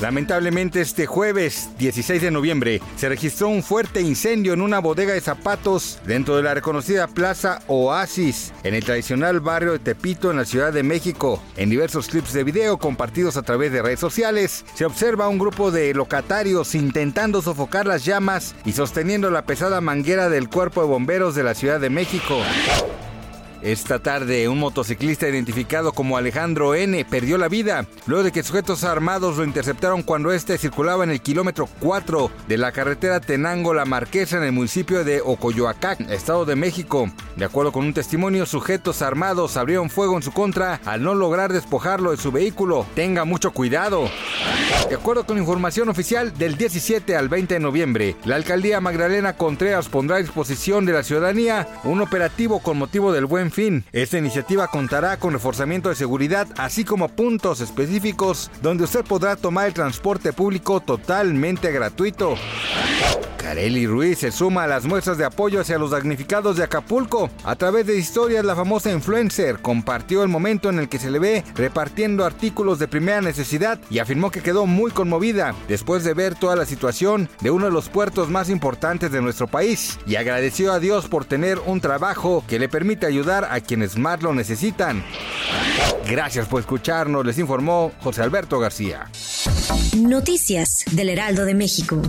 Lamentablemente este jueves 16 de noviembre se registró un fuerte incendio en una bodega de zapatos dentro de la reconocida Plaza Oasis en el tradicional barrio de Tepito en la Ciudad de México. En diversos clips de video compartidos a través de redes sociales se observa un grupo de locatarios intentando sofocar las llamas y sosteniendo la pesada manguera del cuerpo de bomberos de la Ciudad de México. Esta tarde, un motociclista identificado como Alejandro N. perdió la vida luego de que sujetos armados lo interceptaron cuando éste circulaba en el kilómetro 4 de la carretera Tenango-La Marquesa en el municipio de Ocoyoacán, Estado de México. De acuerdo con un testimonio, sujetos armados abrieron fuego en su contra al no lograr despojarlo de su vehículo. Tenga mucho cuidado. De acuerdo con información oficial, del 17 al 20 de noviembre, la alcaldía Magdalena Contreras pondrá a disposición de la ciudadanía un operativo con motivo del buen fin. Esta iniciativa contará con reforzamiento de seguridad, así como puntos específicos donde usted podrá tomar el transporte público totalmente gratuito. Kareli Ruiz se suma a las muestras de apoyo hacia los damnificados de Acapulco. A través de historias, la famosa influencer compartió el momento en el que se le ve repartiendo artículos de primera necesidad y afirmó que quedó muy conmovida después de ver toda la situación de uno de los puertos más importantes de nuestro país y agradeció a Dios por tener un trabajo que le permite ayudar a quienes más lo necesitan. Gracias por escucharnos, les informó José Alberto García. Noticias del Heraldo de México.